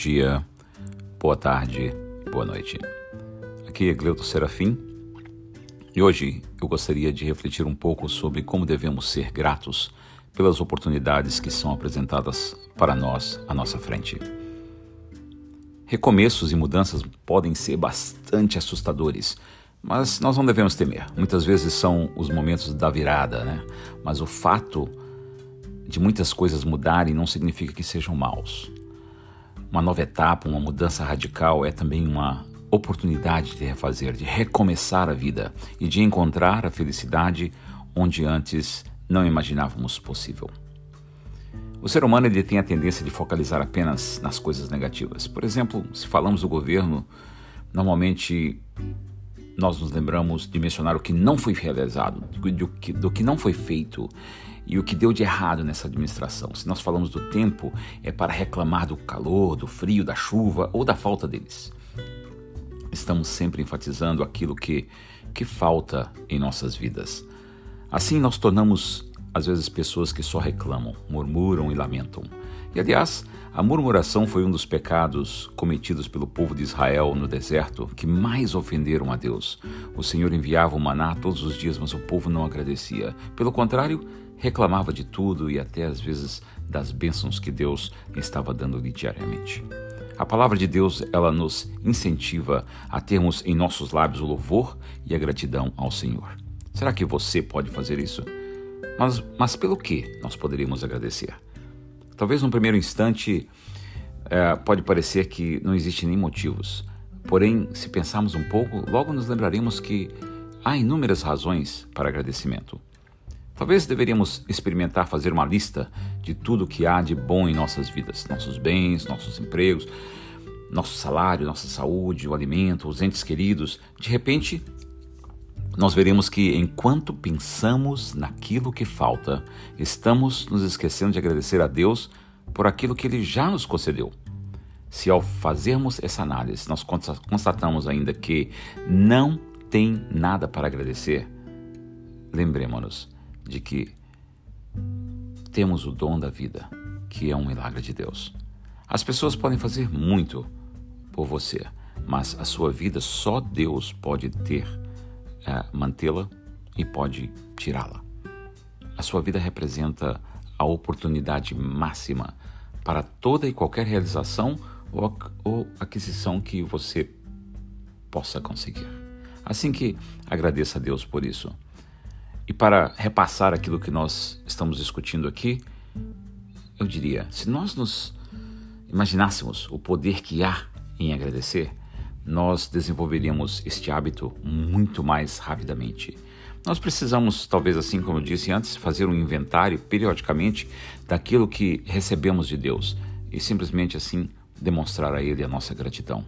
dia, boa tarde, boa noite. Aqui é Gleuto Serafim e hoje eu gostaria de refletir um pouco sobre como devemos ser gratos pelas oportunidades que são apresentadas para nós à nossa frente. Recomeços e mudanças podem ser bastante assustadores, mas nós não devemos temer. Muitas vezes são os momentos da virada, né? Mas o fato de muitas coisas mudarem não significa que sejam maus. Uma nova etapa, uma mudança radical é também uma oportunidade de refazer, de recomeçar a vida e de encontrar a felicidade onde antes não imaginávamos possível. O ser humano ele tem a tendência de focalizar apenas nas coisas negativas. Por exemplo, se falamos do governo, normalmente nós nos lembramos de mencionar o que não foi realizado, do que, do que não foi feito e o que deu de errado nessa administração. Se nós falamos do tempo, é para reclamar do calor, do frio, da chuva ou da falta deles. Estamos sempre enfatizando aquilo que, que falta em nossas vidas. Assim, nós tornamos, às vezes, pessoas que só reclamam, murmuram e lamentam. E, aliás, a murmuração foi um dos pecados cometidos pelo povo de Israel no deserto que mais ofenderam a Deus. O Senhor enviava o maná todos os dias, mas o povo não agradecia. Pelo contrário, reclamava de tudo e até às vezes das bênçãos que Deus estava dando-lhe diariamente. A palavra de Deus, ela nos incentiva a termos em nossos lábios o louvor e a gratidão ao Senhor. Será que você pode fazer isso? Mas, mas pelo que nós poderíamos agradecer? Talvez num primeiro instante é, pode parecer que não existe nem motivos. Porém, se pensarmos um pouco, logo nos lembraremos que há inúmeras razões para agradecimento. Talvez deveríamos experimentar fazer uma lista de tudo que há de bom em nossas vidas, nossos bens, nossos empregos, nosso salário, nossa saúde, o alimento, os entes queridos. De repente, nós veremos que enquanto pensamos naquilo que falta, estamos nos esquecendo de agradecer a Deus por aquilo que Ele já nos concedeu. Se ao fazermos essa análise nós constatamos ainda que não tem nada para agradecer, lembremos-nos de que temos o dom da vida, que é um milagre de Deus. As pessoas podem fazer muito por você, mas a sua vida só Deus pode ter é, mantê-la e pode tirá-la. A sua vida representa a oportunidade máxima para toda e qualquer realização ou, ou aquisição que você possa conseguir. Assim que agradeça a Deus por isso. E para repassar aquilo que nós estamos discutindo aqui, eu diria: se nós nos imaginássemos o poder que há em agradecer, nós desenvolveríamos este hábito muito mais rapidamente. Nós precisamos, talvez assim como eu disse antes, fazer um inventário periodicamente daquilo que recebemos de Deus e simplesmente assim demonstrar a Ele a nossa gratidão.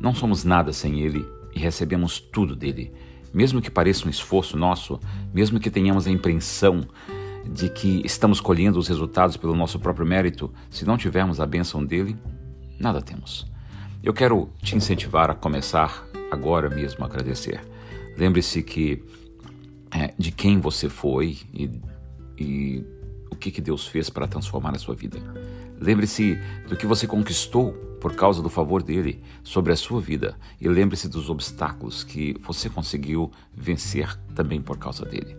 Não somos nada sem Ele e recebemos tudo dele. Mesmo que pareça um esforço nosso, mesmo que tenhamos a impressão de que estamos colhendo os resultados pelo nosso próprio mérito, se não tivermos a bênção dele, nada temos. Eu quero te incentivar a começar agora mesmo a agradecer. Lembre-se que é, de quem você foi e, e o que, que Deus fez para transformar a sua vida. Lembre-se do que você conquistou por causa do favor dele sobre a sua vida e lembre-se dos obstáculos que você conseguiu vencer também por causa dele.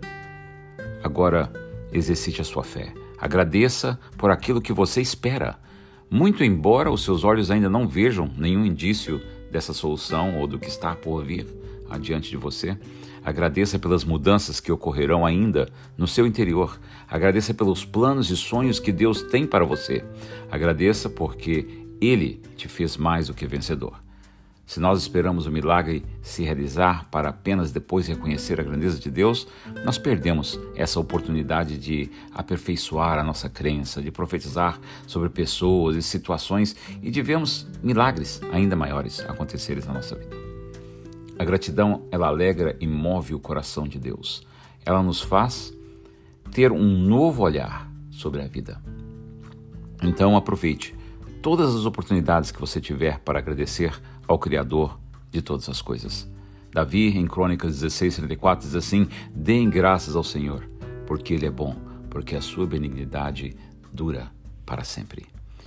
Agora, exercite a sua fé. Agradeça por aquilo que você espera muito embora os seus olhos ainda não vejam nenhum indício dessa solução ou do que está por vir adiante de você, agradeça pelas mudanças que ocorrerão ainda no seu interior. Agradeça pelos planos e sonhos que Deus tem para você. Agradeça porque Ele te fez mais do que vencedor. Se nós esperamos o milagre se realizar para apenas depois reconhecer a grandeza de Deus, nós perdemos essa oportunidade de aperfeiçoar a nossa crença, de profetizar sobre pessoas e situações e de vermos milagres ainda maiores acontecerem na nossa vida. A gratidão, ela alegra e move o coração de Deus. Ela nos faz ter um novo olhar sobre a vida. Então aproveite todas as oportunidades que você tiver para agradecer ao Criador de todas as coisas. Davi, em Crônicas 16, 34, diz assim: Deem graças ao Senhor, porque Ele é bom, porque a sua benignidade dura para sempre.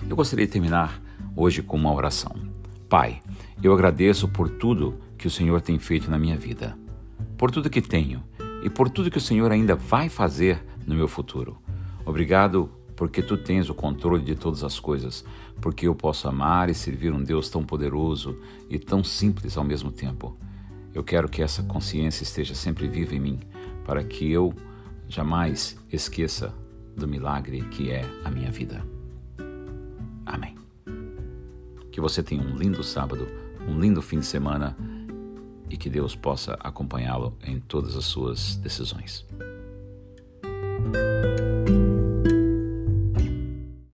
Eu gostaria de terminar hoje com uma oração. Pai, eu agradeço por tudo que o Senhor tem feito na minha vida, por tudo que tenho e por tudo que o Senhor ainda vai fazer no meu futuro. Obrigado porque tu tens o controle de todas as coisas, porque eu posso amar e servir um Deus tão poderoso e tão simples ao mesmo tempo. Eu quero que essa consciência esteja sempre viva em mim, para que eu jamais esqueça do milagre que é a minha vida. Amém. Que você tenha um lindo sábado, um lindo fim de semana e que Deus possa acompanhá-lo em todas as suas decisões.